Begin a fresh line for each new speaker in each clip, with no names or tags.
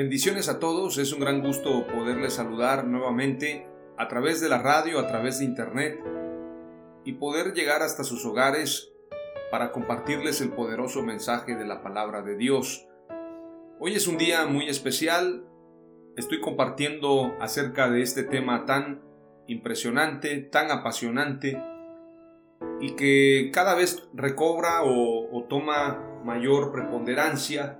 Bendiciones a todos, es un gran gusto poderles saludar nuevamente a través de la radio, a través de internet y poder llegar hasta sus hogares para compartirles el poderoso mensaje de la palabra de Dios. Hoy es un día muy especial, estoy compartiendo acerca de este tema tan impresionante, tan apasionante y que cada vez recobra o, toma mayor preponderancia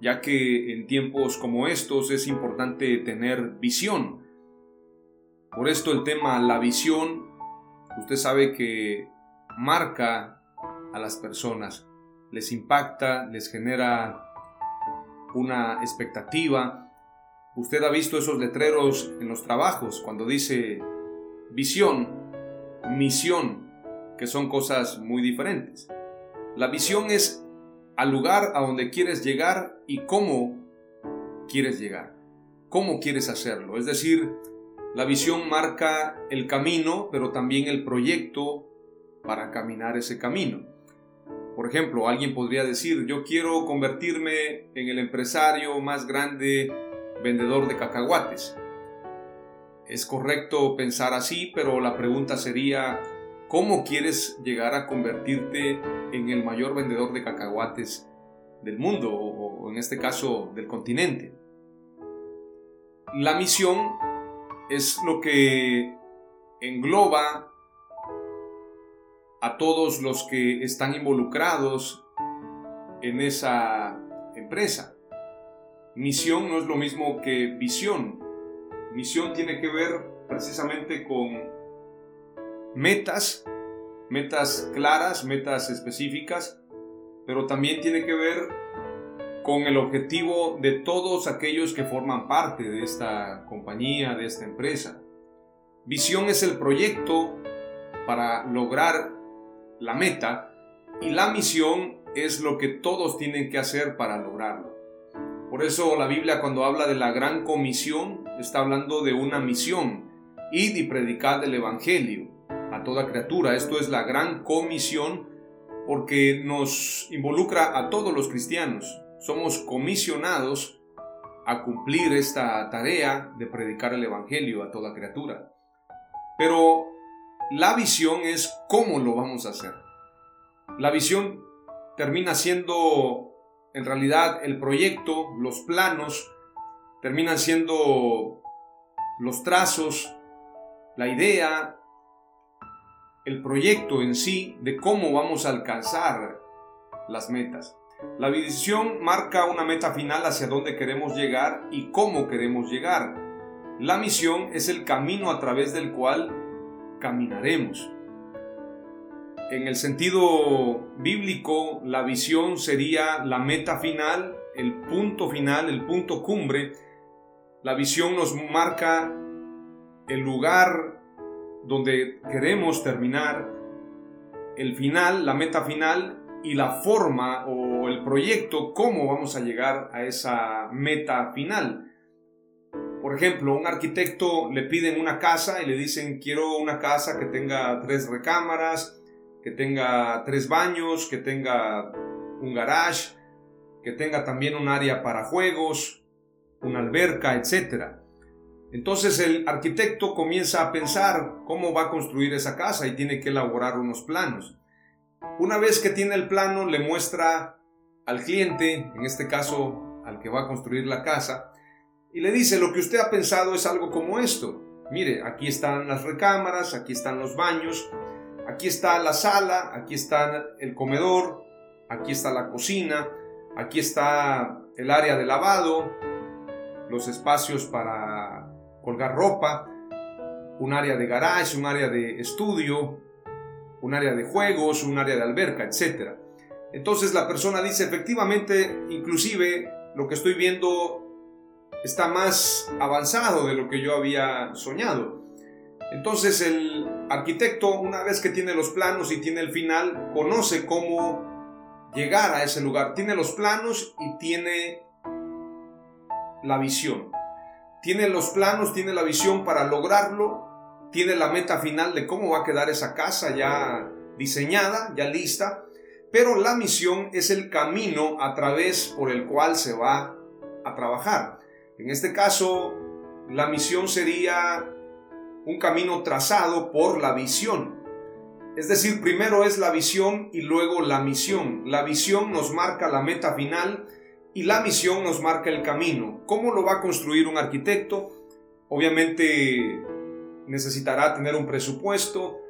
ya que en tiempos como estos es importante tener visión. Por esto el tema la visión, usted sabe que marca a las personas, les impacta, les genera una expectativa. Usted ha visto esos letreros en los trabajos cuando dice visión, misión, que son cosas muy diferentes. La visión es al lugar a donde quieres llegar y cómo quieres llegar, cómo quieres hacerlo. Es decir, la visión marca el camino, pero también el proyecto para caminar ese camino. Por ejemplo, alguien podría decir, yo quiero convertirme en el empresario más grande vendedor de cacahuates. Es correcto pensar así, pero la pregunta sería, ¿cómo quieres llegar a convertirte en el mayor vendedor de cacahuates del mundo o, en este caso del continente. La misión es lo que engloba a todos los que están involucrados en esa empresa. Misión no es lo mismo que visión. Misión tiene que ver precisamente con metas metas claras, metas específicas, pero también tiene que ver con el objetivo de todos aquellos que forman parte de esta compañía, de esta empresa. Visión es el proyecto para lograr la meta y la misión es lo que todos tienen que hacer para lograrlo. Por eso la Biblia cuando habla de la gran comisión está hablando de una misión, id y predicar el Evangelio a toda criatura. Esto es la gran comisión porque nos involucra a todos los cristianos. Somos comisionados a cumplir esta tarea de predicar el Evangelio a toda criatura. Pero la visión es cómo lo vamos a hacer. La visión termina siendo en realidad el proyecto, los planos, terminan siendo los trazos, la idea, el proyecto en sí de cómo vamos a alcanzar las metas. La visión marca una meta final hacia dónde queremos llegar y cómo queremos llegar. La misión es el camino a través del cual caminaremos. En el sentido bíblico, la visión sería la meta final, el punto final, el punto cumbre. La visión nos marca el lugar donde queremos terminar, el final, la meta final y la forma o el proyecto, cómo vamos a llegar a esa meta final. Por ejemplo, un arquitecto le piden una casa y le dicen quiero una casa que tenga tres recámaras, que tenga tres baños, que tenga un garage, que tenga también un área para juegos. una alberca, etc. Entonces el arquitecto comienza a pensar cómo va a construir esa casa y tiene que elaborar unos planos. Una vez que tiene el plano, le muestra al cliente, en este caso al que va a construir la casa, y le dice, lo que usted ha pensado es algo como esto. Mire, aquí están las recámaras, aquí están los baños, aquí está la sala, aquí está el comedor, aquí está la cocina, aquí está el área de lavado, los espacios para colgar ropa, un área de garage, un área de estudio, un área de juegos, un área de alberca, etc. Entonces la persona dice, efectivamente, inclusive lo que estoy viendo está más avanzado de lo que yo había soñado. Entonces el arquitecto, una vez que tiene los planos y tiene el final, conoce cómo llegar a ese lugar. Tiene los planos y tiene la visión. Tiene los planos, tiene la visión para lograrlo, tiene la meta final de cómo va a quedar esa casa ya diseñada, ya lista, pero la misión es el camino a través por el cual se va a trabajar. En este caso, la misión sería un camino trazado por la visión. Es decir, primero es la visión y luego la misión. La visión nos marca la meta final y la misión nos marca el camino. ¿Cómo lo va a construir un arquitecto? Obviamente necesitará tener un presupuesto,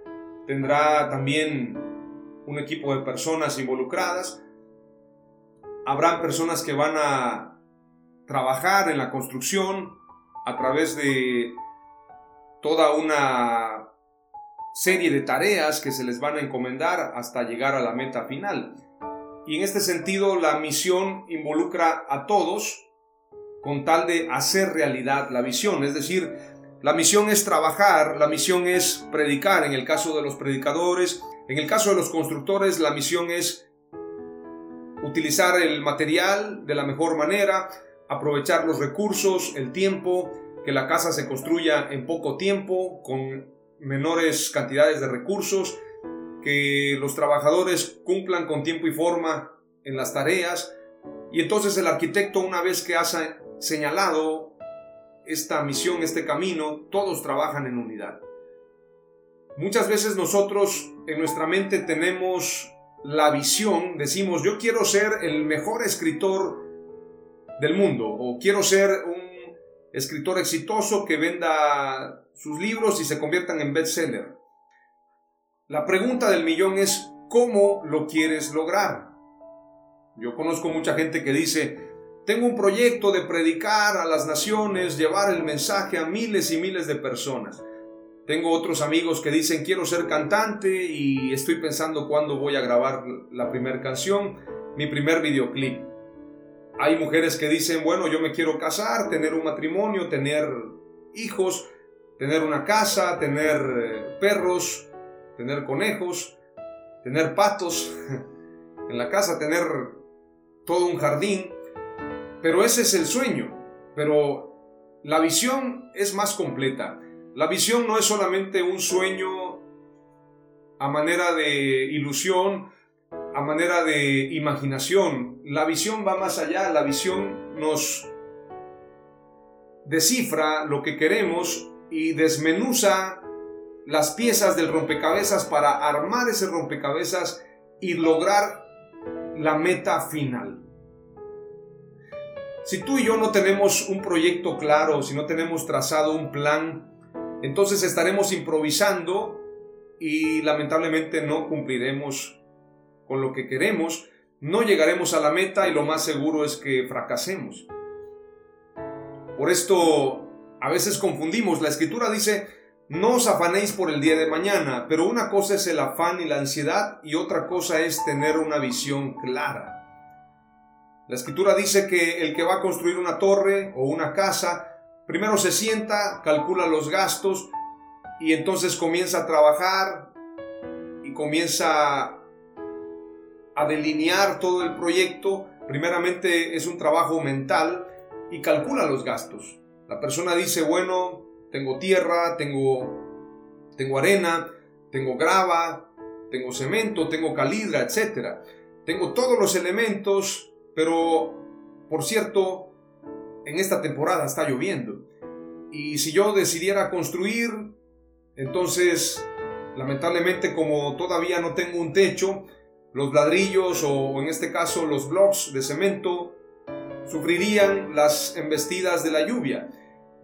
tendrá también un equipo de personas involucradas. Habrán personas que van a trabajar en la construcción a través de toda una serie de tareas que se les van a encomendar hasta llegar a la meta final. Y en este sentido la misión involucra a todos con tal de hacer realidad la visión. Es decir, la misión es trabajar, la misión es predicar en el caso de los predicadores, en el caso de los constructores la misión es utilizar el material de la mejor manera, aprovechar los recursos, el tiempo, que la casa se construya en poco tiempo, con menores cantidades de recursos, que los trabajadores cumplan con tiempo y forma en las tareas. Y entonces el arquitecto, una vez que ha señalado esta misión, este camino, todos trabajan en unidad. Muchas veces nosotros en nuestra mente tenemos la visión, decimos, yo quiero ser el mejor escritor del mundo o quiero ser un escritor exitoso que venda sus libros y se conviertan en bestseller. La pregunta del millón es ¿cómo lo quieres lograr? Yo conozco mucha gente que dice, tengo un proyecto de predicar a las naciones, llevar el mensaje a miles y miles de personas. Tengo otros amigos que dicen, quiero ser cantante y estoy pensando cuándo voy a grabar la primera canción, mi primer videoclip. Hay mujeres que dicen, bueno, yo me quiero casar, tener un matrimonio, tener hijos, tener una casa, tener eh, perros, tener conejos, tener patos en la casa, tener todo un jardín. Pero ese es el sueño. Pero la visión es más completa. La visión no es solamente un sueño a manera de ilusión, a manera de imaginación. La visión va más allá, la visión nos descifra lo que queremos y desmenuza las piezas del rompecabezas para armar ese rompecabezas y lograr la meta final. Si tú y yo no tenemos un proyecto claro, si no tenemos trazado un plan, entonces estaremos improvisando y lamentablemente no cumpliremos con lo que queremos, no llegaremos a la meta y lo más seguro es que fracasemos. Por esto a veces confundimos. La escritura dice, no os afanéis por el día de mañana, pero una cosa es el afán y la ansiedad y otra cosa es tener una visión clara. La escritura dice que el que va a construir una torre o una casa, primero se sienta, calcula los gastos y entonces comienza a trabajar y comienza a delinear todo el proyecto, primeramente es un trabajo mental y calcula los gastos. La persona dice, bueno, tengo tierra, tengo, tengo arena, tengo grava, tengo cemento, tengo calidra, etc. Tengo todos los elementos, pero, por cierto, en esta temporada está lloviendo. Y si yo decidiera construir, entonces, lamentablemente como todavía no tengo un techo, los ladrillos o en este caso los blocks de cemento sufrirían las embestidas de la lluvia.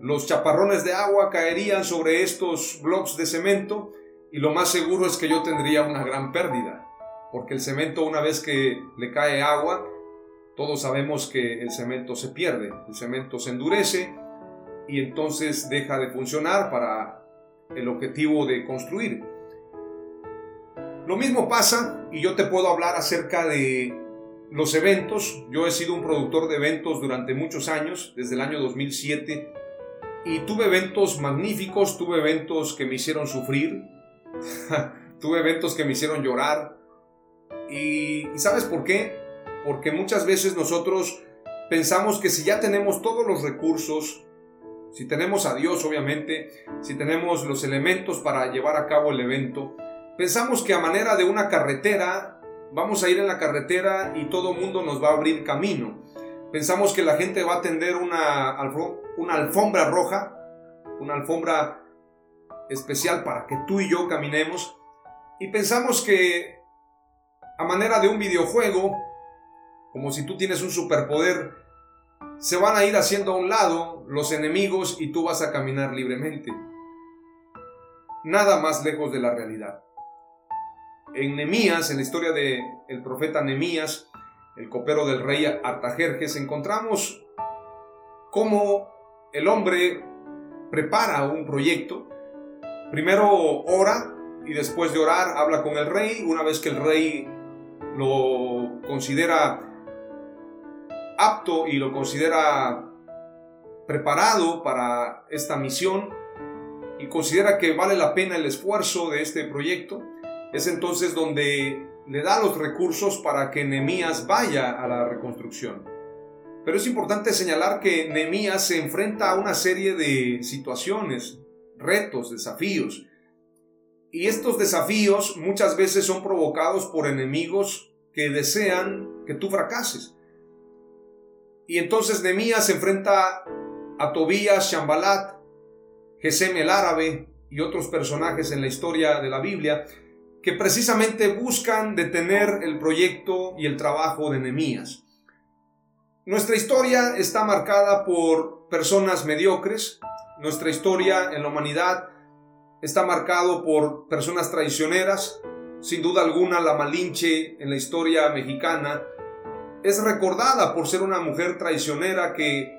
Los chaparrones de agua caerían sobre estos blocks de cemento y lo más seguro es que yo tendría una gran pérdida, porque el cemento una vez que le cae agua, todos sabemos que el cemento se pierde, el cemento se endurece y entonces deja de funcionar para el objetivo de construir. Lo mismo pasa, y yo te puedo hablar acerca de los eventos. Yo he sido un productor de eventos durante muchos años, desde el año 2007, y tuve eventos magníficos, tuve eventos que me hicieron sufrir, tuve eventos que me hicieron llorar. Y, ¿sabes por qué? Porque muchas veces nosotros pensamos que si ya tenemos todos los recursos, si tenemos a Dios obviamente, si tenemos los elementos para llevar a cabo el evento, Pensamos que a manera de una carretera, vamos a ir en la carretera y todo mundo nos va a abrir camino. Pensamos que la gente va a tender una, una alfombra roja, una alfombra especial para que tú y yo caminemos. Y pensamos que a manera de un videojuego, como si tú tienes un superpoder, se van a ir haciendo a un lado los enemigos y tú vas a caminar libremente. Nada más lejos de la realidad en Nemías, en la historia del el profeta Nemías, el copero del rey Artajerjes, encontramos cómo el hombre prepara un proyecto. Primero ora y después de orar habla con el rey. Una vez que el rey lo considera apto y lo considera preparado para esta misión y considera que vale la pena el esfuerzo de este proyecto, es entonces donde le da los recursos para que Nehemías vaya a la reconstrucción. Pero es importante señalar que Nehemías se enfrenta a una serie de situaciones, retos, desafíos. Y estos desafíos muchas veces son provocados por enemigos que desean que tú fracases. Y entonces Nehemías se enfrenta a Tobías, Shambalat, Gesem el árabe y otros personajes en la historia de la Biblia que precisamente buscan detener el proyecto y el trabajo de Nehemías. Nuestra historia está marcada por personas mediocres, nuestra historia en la humanidad está marcado por personas traicioneras, sin duda alguna la Malinche en la historia mexicana es recordada por ser una mujer traicionera que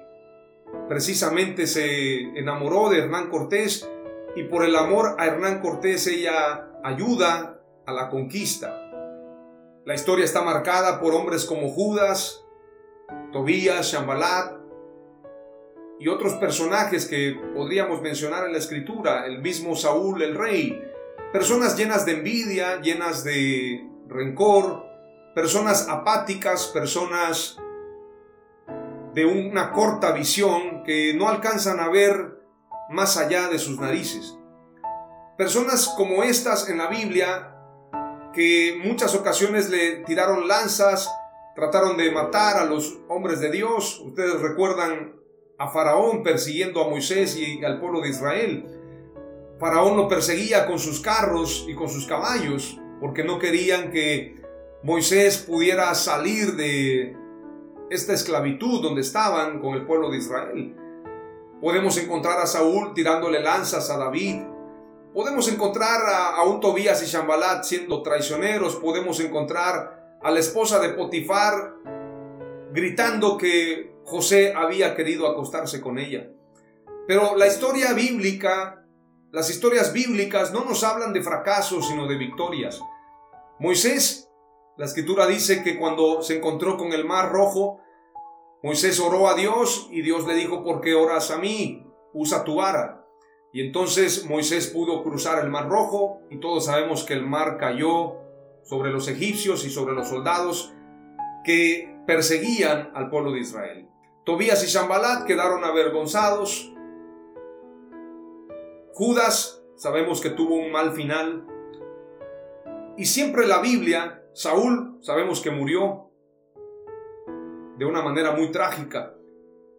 precisamente se enamoró de Hernán Cortés y por el amor a Hernán Cortés ella ayuda a la conquista. La historia está marcada por hombres como Judas, Tobías, Shambalat y otros personajes que podríamos mencionar en la escritura, el mismo Saúl el rey, personas llenas de envidia, llenas de rencor, personas apáticas, personas de una corta visión que no alcanzan a ver más allá de sus narices. Personas como estas en la Biblia que muchas ocasiones le tiraron lanzas, trataron de matar a los hombres de Dios. Ustedes recuerdan a Faraón persiguiendo a Moisés y al pueblo de Israel. Faraón lo perseguía con sus carros y con sus caballos porque no querían que Moisés pudiera salir de esta esclavitud donde estaban con el pueblo de Israel. Podemos encontrar a Saúl tirándole lanzas a David, Podemos encontrar a, un Tobías y Shambalat siendo traicioneros, podemos encontrar a la esposa de Potifar gritando que José había querido acostarse con ella. Pero la historia bíblica, las historias bíblicas no nos hablan de fracasos, sino de victorias. Moisés, la escritura dice que cuando se encontró con el mar rojo, Moisés oró a Dios y Dios le dijo, ¿por qué oras a mí? Usa tu vara. Y entonces Moisés pudo cruzar el mar rojo y todos sabemos que el mar cayó sobre los egipcios y sobre los soldados que perseguían al pueblo de Israel. Tobías y Shambalat quedaron avergonzados. Judas sabemos que tuvo un mal final. Y siempre la Biblia, Saúl sabemos que murió de una manera muy trágica.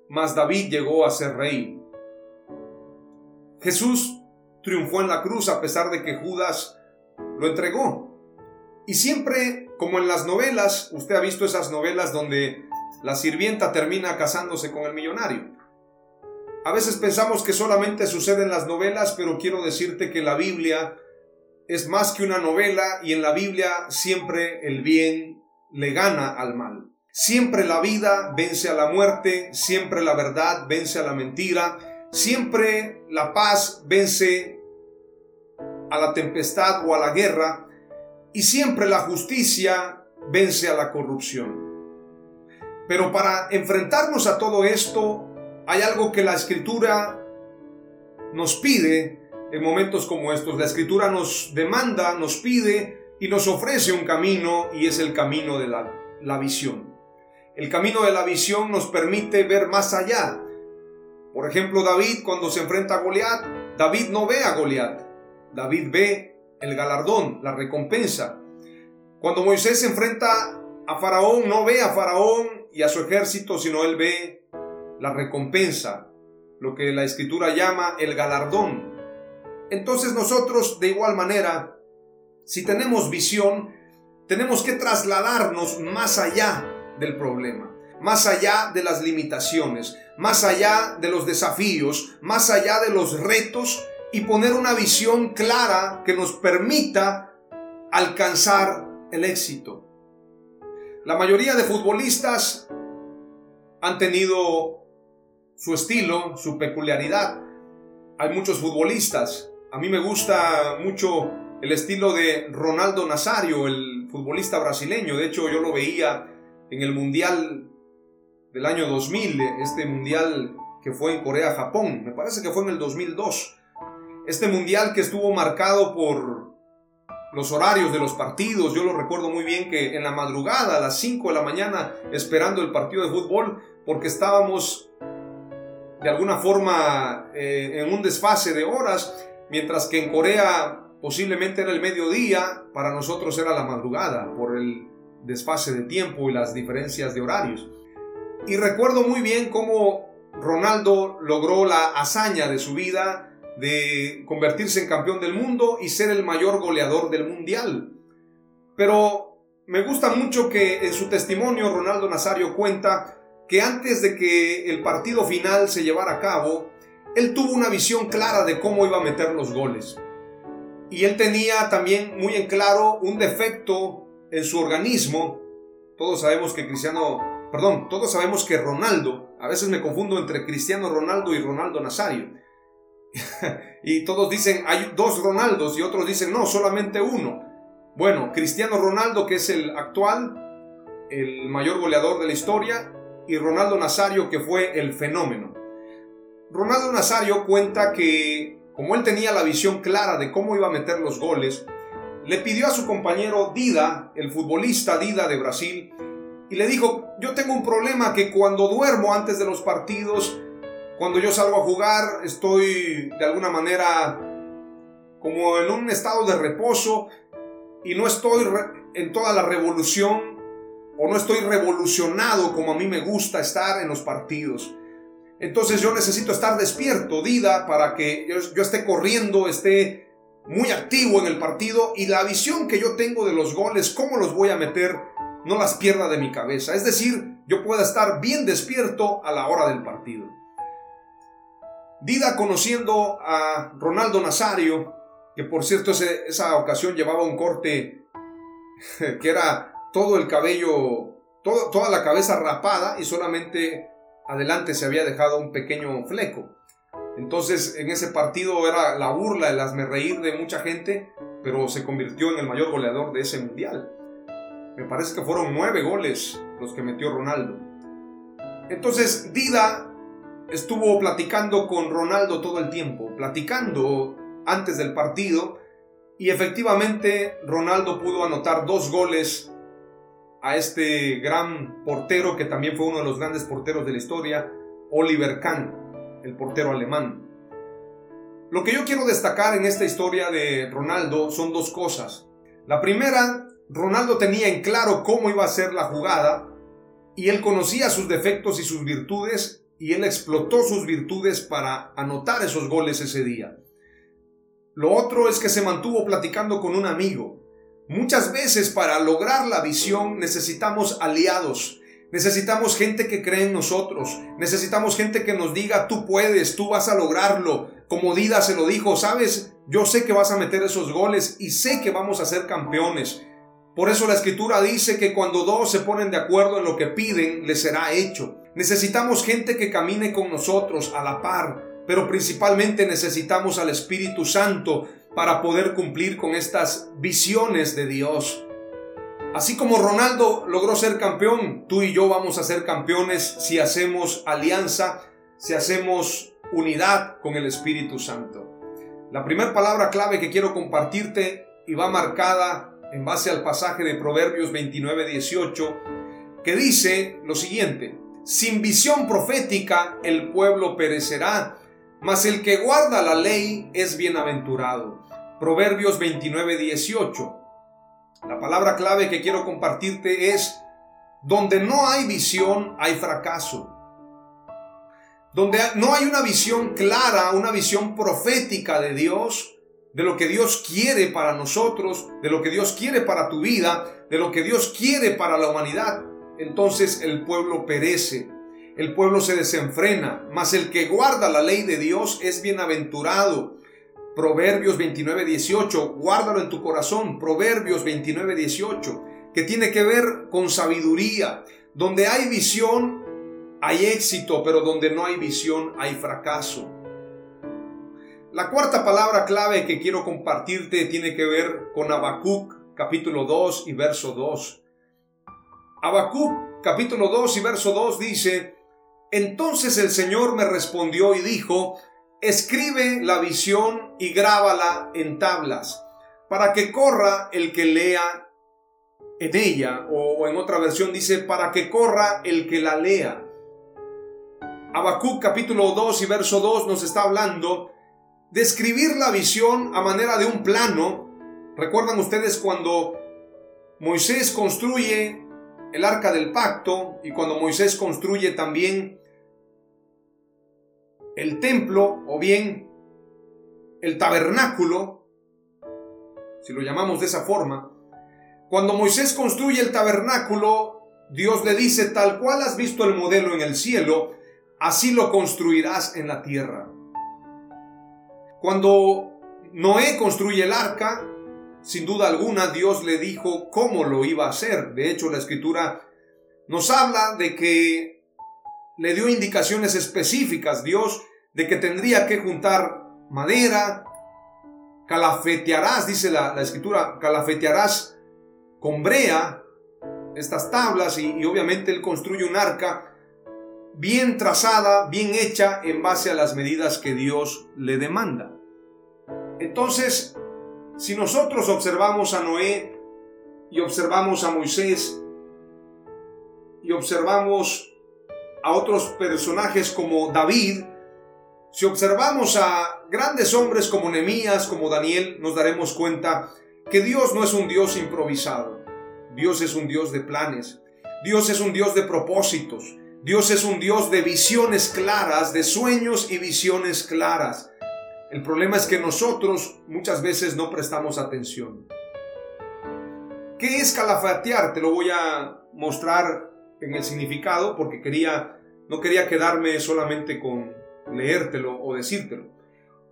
mas David llegó a ser rey. Jesús triunfó en la cruz a pesar de que Judas lo entregó. Y siempre, como en las novelas, usted ha visto esas novelas donde la sirvienta termina casándose con el millonario. A veces pensamos que solamente sucede en las novelas, pero quiero decirte que la Biblia es más que una novela y en la Biblia siempre el bien le gana al mal. Siempre la vida vence a la muerte, siempre la verdad vence a la mentira, siempre la paz vence a la tempestad o a la guerra y siempre la justicia vence a la corrupción. Pero para enfrentarnos a todo esto hay algo que la escritura nos pide en momentos como estos. La escritura nos demanda, nos pide y nos ofrece un camino y es el camino de la, la visión. El camino de la visión nos permite ver más allá. Por ejemplo, David cuando se enfrenta a Goliat, David no ve a Goliat, David ve el galardón, la recompensa. Cuando Moisés se enfrenta a Faraón, no ve a Faraón y a su ejército, sino él ve la recompensa, lo que la escritura llama el galardón. Entonces nosotros, de igual manera, si tenemos visión, tenemos que trasladarnos más allá del problema, más allá de las limitaciones, más allá de los desafíos, más allá de los retos y poner una visión clara que nos permita alcanzar el éxito. La mayoría de futbolistas han tenido su estilo, su peculiaridad. Hay muchos futbolistas. A mí me gusta mucho el estilo de Ronaldo Nazario, el futbolista brasileño. De hecho, yo lo veía en el Mundial del año 2000, este Mundial que fue en Corea-Japón. Me parece que fue en el 2002. Este mundial que estuvo marcado por los horarios de los partidos, yo lo recuerdo muy bien que en la madrugada, a las 5 de la mañana, esperando el partido de fútbol, porque estábamos de alguna forma eh, en un desfase de horas, mientras que en Corea posiblemente era el mediodía, para nosotros era la madrugada, por el desfase de tiempo y las diferencias de horarios. Y recuerdo muy bien cómo Ronaldo logró la hazaña de su vida de convertirse en campeón del mundo y ser el mayor goleador del mundial. Pero me gusta mucho que en su testimonio Ronaldo Nazario cuenta que antes de que el partido final se llevara a cabo, él tuvo una visión clara de cómo iba a meter los goles. Y él tenía también muy en claro un defecto en su organismo. Todos sabemos que Cristiano, perdón, todos sabemos que Ronaldo, a veces me confundo entre Cristiano Ronaldo y Ronaldo Nazario. y todos dicen, hay dos Ronaldos y otros dicen, no, solamente uno. Bueno, Cristiano Ronaldo, que es el actual, el mayor goleador de la historia, y Ronaldo Nazario, que fue el fenómeno. Ronaldo Nazario cuenta que, como él tenía la visión clara de cómo iba a meter los goles, le pidió a su compañero Dida, el futbolista Dida de Brasil, y le dijo, yo tengo un problema que cuando duermo antes de los partidos, cuando yo salgo a jugar, estoy de alguna manera como en un estado de reposo y no estoy en toda la revolución o no estoy revolucionado como a mí me gusta estar en los partidos. Entonces yo necesito estar despierto, Dida, para que yo, esté corriendo, esté muy activo en el partido y la visión que yo tengo de los goles, cómo los voy a meter, no las pierda de mi cabeza. Es decir, yo pueda estar bien despierto a la hora del partido. Dida conociendo a Ronaldo Nazario, que por cierto esa ocasión llevaba un corte que era todo el cabello, toda la cabeza rapada y solamente adelante se había dejado un pequeño fleco. Entonces en ese partido era la burla, el hazme reír de mucha gente, pero se convirtió en el mayor goleador de ese mundial. Me parece que fueron nueve goles los que metió Ronaldo. Entonces Dida estuvo platicando con Ronaldo todo el tiempo, platicando antes del partido y efectivamente Ronaldo pudo anotar dos goles a este gran portero que también fue uno de los grandes porteros de la historia, Oliver Kahn, el portero alemán. Lo que yo quiero destacar en esta historia de Ronaldo son dos cosas. La primera, Ronaldo tenía en claro cómo iba a ser la jugada y él conocía sus defectos y sus virtudes y él explotó sus virtudes para anotar esos goles ese día. Lo otro es que se mantuvo platicando con un amigo. Muchas veces para lograr la visión necesitamos aliados, necesitamos gente que cree en nosotros, necesitamos gente que nos diga tú puedes, tú vas a lograrlo. Como Dida se lo dijo, sabes, yo sé que vas a meter esos goles y sé que vamos a ser campeones. Por eso la escritura dice que cuando dos se ponen de acuerdo en lo que piden, les será hecho. Necesitamos gente que camine con nosotros a la par, pero principalmente necesitamos al Espíritu Santo para poder cumplir con estas visiones de Dios. Así como Ronaldo logró ser campeón, tú y yo vamos a ser campeones si hacemos alianza, si hacemos unidad con el Espíritu Santo. La primera palabra clave que quiero compartirte y va marcada en base al pasaje de Proverbios 29, 18, que dice lo siguiente, sin visión profética el pueblo perecerá, mas el que guarda la ley es bienaventurado. Proverbios 29, 18. La palabra clave que quiero compartirte es, donde no hay visión hay fracaso. Donde no hay una visión clara, una visión profética de Dios, de lo que Dios quiere para nosotros, de lo que Dios quiere para tu vida, de lo que Dios quiere para la humanidad, entonces el pueblo perece, el pueblo se desenfrena, mas el que guarda la ley de Dios es bienaventurado. Proverbios 29, 18, guárdalo en tu corazón, Proverbios 29, 18, que tiene que ver con sabiduría. Donde hay visión, hay éxito, pero donde no hay visión, hay fracaso. La cuarta palabra clave que quiero compartirte tiene que ver con Habacuc capítulo 2 y verso 2. Habacuc capítulo 2 y verso 2 dice, Entonces el Señor me respondió y dijo, Escribe la visión y grábala en tablas, para que corra el que lea en ella, o, en otra versión dice, para que corra el que la lea. Habacuc capítulo 2 y verso 2 nos está hablando describir la visión a manera de un plano. ¿Recuerdan ustedes cuando Moisés construye el arca del pacto y cuando Moisés construye también el templo o bien el tabernáculo, si lo llamamos de esa forma, cuando Moisés construye el tabernáculo, Dios le dice, tal cual has visto el modelo en el cielo, así lo construirás en la tierra. Cuando Noé construye el arca, sin duda alguna Dios le dijo cómo lo iba a hacer. De hecho, la escritura nos habla de que le dio indicaciones específicas. Dios de que tendría que juntar madera, calafetearás, dice la, escritura, calafetearás con brea estas tablas y, y obviamente él construye un arca bien trazada, bien hecha en base a las medidas que Dios le demanda. Entonces, si nosotros observamos a Noé y observamos a Moisés y observamos a otros personajes como David, si observamos a grandes hombres como Nemías, como Daniel, nos daremos cuenta que Dios no es un Dios improvisado. Dios es un Dios de planes. Dios es un Dios de propósitos. Dios es un Dios de visiones claras, de sueños y visiones claras. El problema es que nosotros muchas veces no prestamos atención. ¿Qué es calafatear? Te lo voy a mostrar en el significado porque quería, no quería quedarme solamente con leértelo o decírtelo.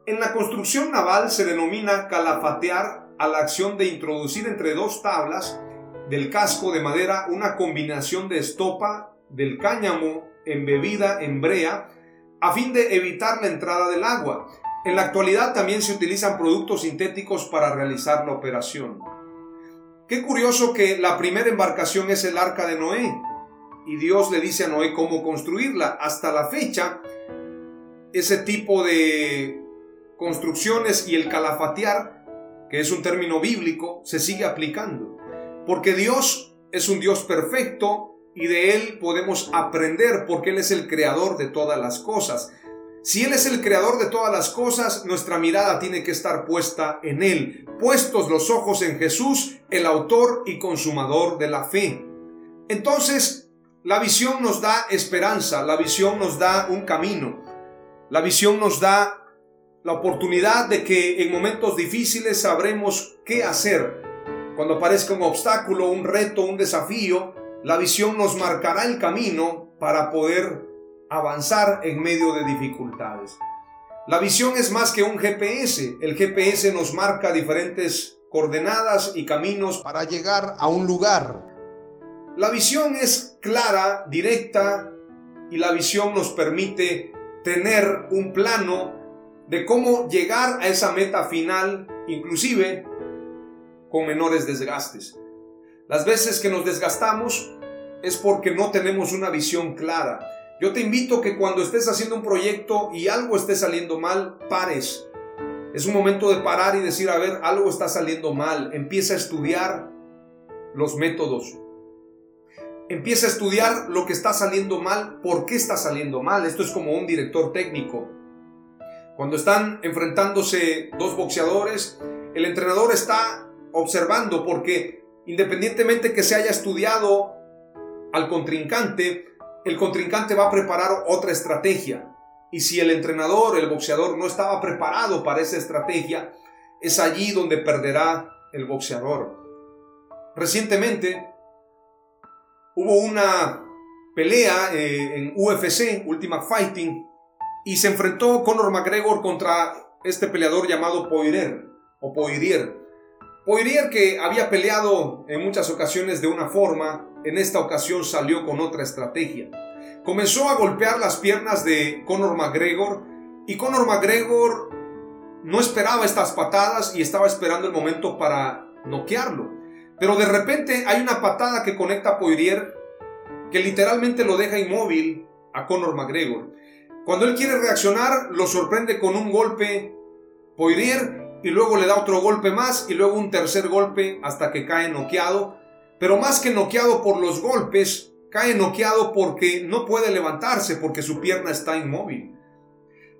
En la construcción naval se denomina calafatear a la acción de introducir entre dos tablas del casco de madera una combinación de estopa del cáñamo embebida en brea a fin de evitar la entrada del agua. En la actualidad también se utilizan productos sintéticos para realizar la operación. Qué curioso que la primera embarcación es el arca de Noé y Dios le dice a Noé cómo construirla. Hasta la fecha, ese tipo de construcciones y el calafatear, que es un término bíblico, se sigue aplicando. Porque Dios es un Dios perfecto y de Él podemos aprender porque Él es el creador de todas las cosas. Si Él es el creador de todas las cosas, nuestra mirada tiene que estar puesta en Él, puestos los ojos en Jesús, el autor y consumador de la fe. Entonces, La visión nos da esperanza, la visión nos da un camino, la visión nos da la oportunidad de que en momentos difíciles sabremos qué hacer. Cuando aparezca un obstáculo, un reto, un desafío, la visión nos marcará el camino para poder avanzar en medio de dificultades. La visión es más que un GPS. El GPS nos marca diferentes coordenadas y caminos para llegar a un lugar. La visión es clara, directa y la visión nos permite tener un plano de cómo llegar a esa meta final, inclusive con menores desgastes. Las veces que nos desgastamos es porque no tenemos una visión clara. Yo te invito que cuando estés haciendo un proyecto y algo esté saliendo mal, pares. Es un momento de parar y decir, a ver, algo está saliendo mal. Empieza a estudiar los métodos. Empieza a estudiar lo que está saliendo mal, por qué está saliendo mal. Esto es como un director técnico. Cuando están enfrentándose dos boxeadores, el entrenador está observando porque independientemente que se haya estudiado al contrincante, el contrincante va a preparar otra estrategia. Y si el entrenador, el boxeador, no estaba preparado para esa estrategia, es allí donde perderá el boxeador. Recientemente hubo una pelea eh, en UFC, Ultimate Fighting, y se enfrentó Conor McGregor contra este peleador llamado Poirier o Poirier. Poirier que había peleado en muchas ocasiones de una forma, en esta ocasión salió con otra estrategia. Comenzó a golpear las piernas de Conor McGregor y Conor McGregor no esperaba estas patadas y estaba esperando el momento para noquearlo. Pero de repente hay una patada que conecta a Poirier que literalmente lo deja inmóvil a Conor McGregor. Cuando él quiere reaccionar, lo sorprende con un golpe Poirier y luego le da otro golpe más y luego un tercer golpe hasta que cae noqueado. Pero más que noqueado por los golpes, cae noqueado porque no puede levantarse porque su pierna está inmóvil.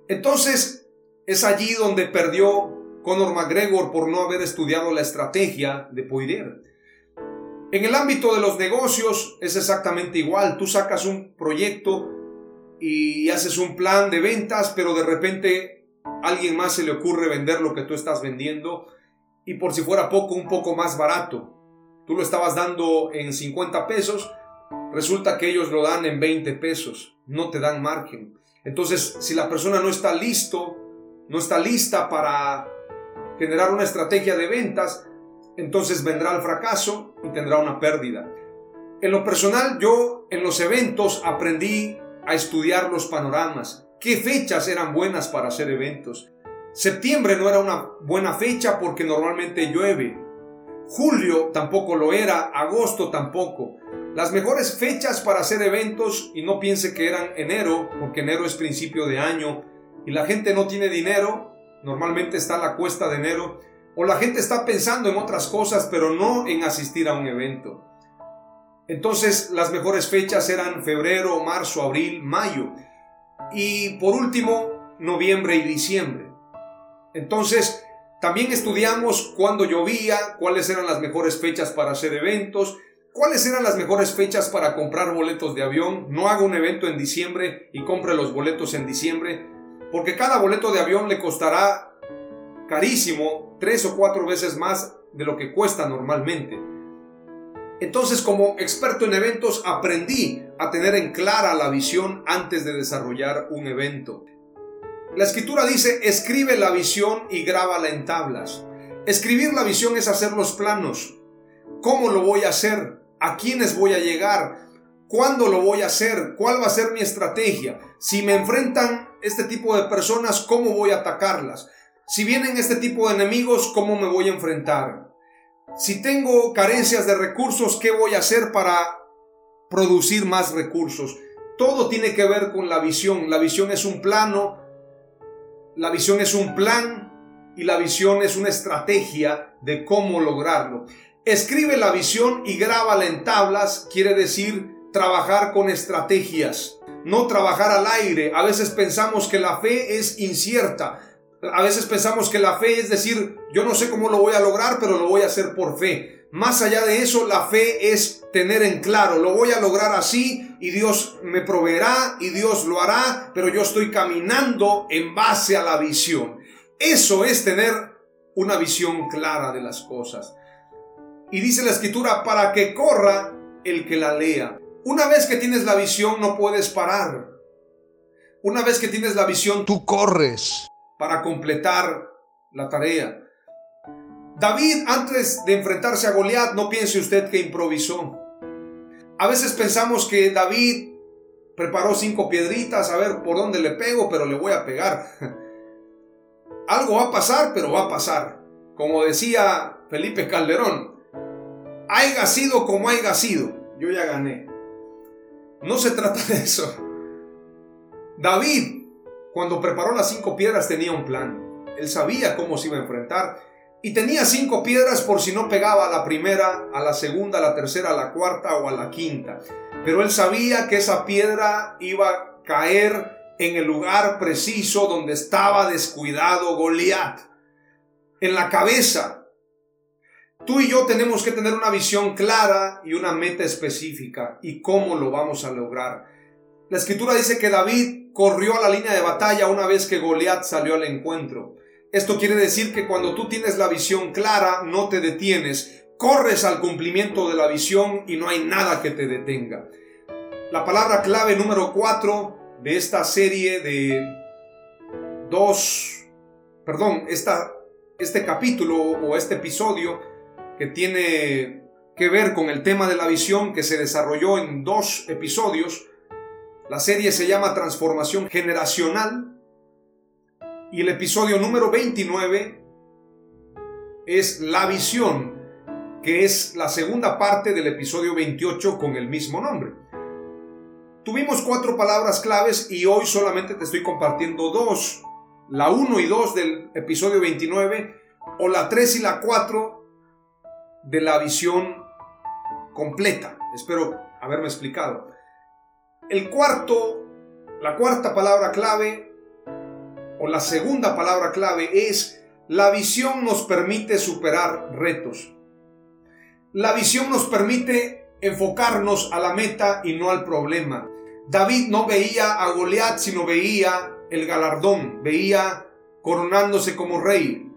Entonces es allí donde perdió Conor McGregor por no haber estudiado la estrategia de Poirier. En el ámbito de los negocios es exactamente igual. Tú sacas un proyecto y haces un plan de ventas, pero de repente alguien más se le ocurre vender lo que tú estás vendiendo y por si fuera poco, un poco más barato. Tú lo estabas dando en 50 pesos, resulta que ellos lo dan en 20 pesos, no te dan margen. Entonces, si la persona no está listo, no está lista para generar una estrategia de ventas, entonces vendrá el fracaso y tendrá una pérdida. En lo personal, yo en los eventos aprendí a estudiar los panoramas, qué fechas eran buenas para hacer eventos. Septiembre no era una buena fecha porque normalmente llueve. Julio tampoco lo era, agosto tampoco. Las mejores fechas para hacer eventos, y no piense que eran enero, porque enero es principio de año, y la gente no tiene dinero, normalmente está la cuesta de enero, o la gente está pensando en otras cosas, pero no en asistir a un evento. Entonces las mejores fechas eran febrero, marzo, abril, mayo. Y por último, noviembre y diciembre. Entonces, también estudiamos cuándo llovía, cuáles eran las mejores fechas para hacer eventos, cuáles eran las mejores fechas para comprar boletos de avión. No haga un evento en diciembre y compre los boletos en diciembre, porque cada boleto de avión le costará carísimo, tres o cuatro veces más de lo que cuesta normalmente. Entonces, como experto en eventos, aprendí a tener en clara la visión antes de desarrollar un evento. La escritura dice, escribe la visión y grábala en tablas. Escribir la visión es hacer los planos. ¿Cómo lo voy a hacer? ¿A quiénes voy a llegar? ¿Cuándo lo voy a hacer? ¿Cuál va a ser mi estrategia? Si me enfrentan este tipo de personas, ¿cómo voy a atacarlas? Si vienen este tipo de enemigos, ¿cómo me voy a enfrentar? Si tengo carencias de recursos, ¿qué voy a hacer para producir más recursos? Todo tiene que ver con la visión. La visión es un plano, la visión es un plan y la visión es una estrategia de cómo lograrlo. Escribe la visión y grábala en tablas, quiere decir trabajar con estrategias, no trabajar al aire. A veces pensamos que la fe es incierta. A veces pensamos que la fe es decir, yo no sé cómo lo voy a lograr, pero lo voy a hacer por fe. Más allá de eso, la fe es tener en claro, lo voy a lograr así y Dios me proveerá y Dios lo hará, pero yo estoy caminando en base a la visión. Eso es tener una visión clara de las cosas. Y dice la escritura, para que corra el que la lea. Una vez que tienes la visión no puedes parar. Una vez que tienes la visión, tú corres para completar la tarea. David, antes de enfrentarse a Goliat, no piense usted que improvisó. A veces pensamos que David preparó cinco piedritas, a ver por dónde le pego, pero le voy a pegar. Algo va a pasar, pero va a pasar. Como decía Felipe Calderón, haya sido como haya sido, yo ya gané. No se trata de eso. David, cuando preparó las cinco piedras, tenía un plan. Él sabía cómo se iba a enfrentar y tenía cinco piedras por si no pegaba a la primera, a la segunda, a la tercera, a la cuarta o a la quinta. Pero él sabía que esa piedra iba a caer en el lugar preciso donde estaba descuidado Goliat. En la cabeza. Tú y yo tenemos que tener una visión clara y una meta específica y cómo lo vamos a lograr. La escritura dice que David corrió a la línea de batalla una vez que Goliat salió al encuentro. Esto quiere decir que cuando tú tienes la visión clara, no te detienes, corres al cumplimiento de la visión y no hay nada que te detenga. La palabra clave número 4 de esta serie de dos, perdón, esta, este capítulo o este episodio que tiene que ver con el tema de la visión que se desarrolló en dos episodios. La serie se llama Transformación Generacional y el episodio número 29 es La visión, que es la segunda parte del episodio 28 con el mismo nombre. Tuvimos cuatro palabras claves y hoy solamente te estoy compartiendo dos. La 1 y 2 del episodio 29 o la 3 y la 4 de la visión completa. Espero haberme explicado. El cuarto, la cuarta palabra clave o la segunda palabra clave es la visión nos permite superar retos. La visión nos permite enfocarnos a la meta y no al problema. David no veía a Goliat, sino veía el galardón, veía coronándose como rey,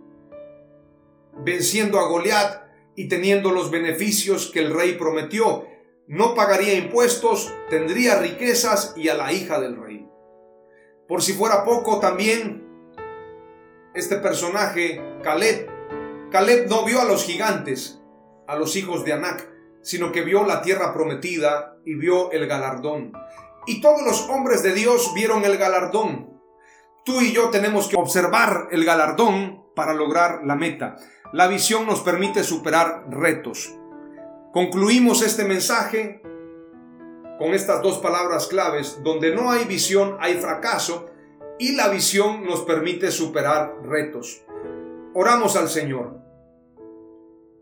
venciendo a Goliat y teniendo los beneficios que el rey prometió. No pagaría impuestos, tendría riquezas y a la hija del rey. Por si fuera poco, también este personaje, Caleb, Caleb no vio a los gigantes, a los hijos de Anac, sino que vio la tierra prometida y vio el galardón. Y todos los hombres de Dios vieron el galardón. Tú y yo tenemos que observar el galardón para lograr la meta. La visión nos permite superar retos. Concluimos este mensaje con estas dos palabras claves, donde no hay visión hay fracaso y la visión nos permite superar retos. Oramos al Señor.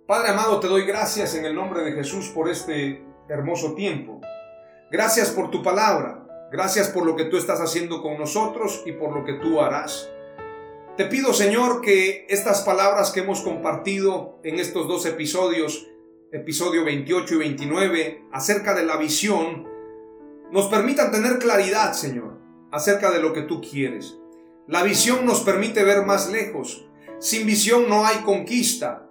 Padre amado, te doy gracias en el nombre de Jesús por este hermoso tiempo. Gracias por tu palabra. Gracias por lo que tú estás haciendo con nosotros y por lo que tú harás. Te pido, Señor, que estas palabras que hemos compartido en estos dos episodios episodio 28 y 29, acerca de la visión, nos permitan tener claridad, Señor, acerca de lo que tú quieres. La visión nos permite ver más lejos. Sin visión no hay conquista.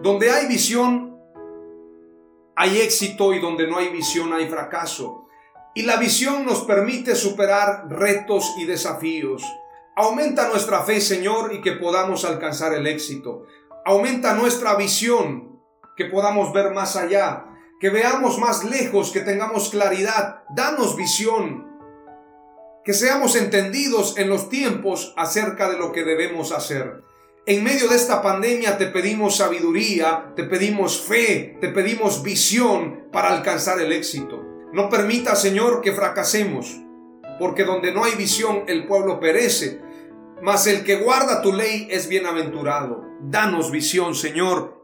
Donde hay visión, hay éxito y donde no hay visión hay fracaso. Y la visión nos permite superar retos y desafíos. Aumenta nuestra fe, Señor, y que podamos alcanzar el éxito. Aumenta nuestra visión que podamos ver más allá, que veamos más lejos, que tengamos claridad, danos visión, que seamos entendidos en los tiempos acerca de lo que debemos hacer. En medio de esta pandemia te pedimos sabiduría, te pedimos fe, te pedimos visión para alcanzar el éxito. No permita, Señor, que fracasemos, porque donde no hay visión el pueblo perece, mas el que guarda tu ley es bienaventurado. Danos visión, Señor,